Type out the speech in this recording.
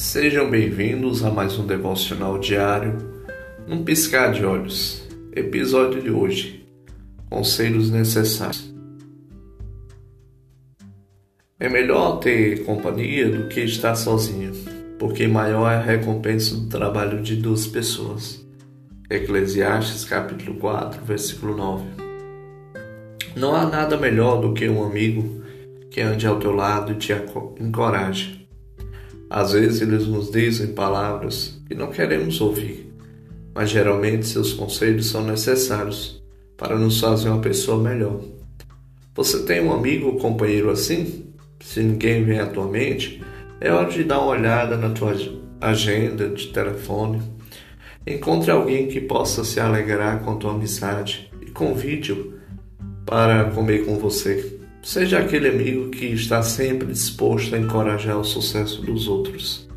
Sejam bem-vindos a mais um devocional diário, num piscar de olhos. Episódio de hoje: Conselhos necessários. É melhor ter companhia do que estar sozinho, porque maior é a recompensa do trabalho de duas pessoas. Eclesiastes capítulo 4, versículo 9. Não há nada melhor do que um amigo que ande ao teu lado e te encoraje às vezes eles nos dizem palavras que não queremos ouvir, mas geralmente seus conselhos são necessários para nos fazer uma pessoa melhor. Você tem um amigo ou companheiro assim? Se ninguém vem à tua mente, é hora de dar uma olhada na tua agenda de telefone. Encontre alguém que possa se alegrar com a tua amizade e convide-o para comer com você. Seja aquele amigo que está sempre disposto a encorajar o sucesso dos outros.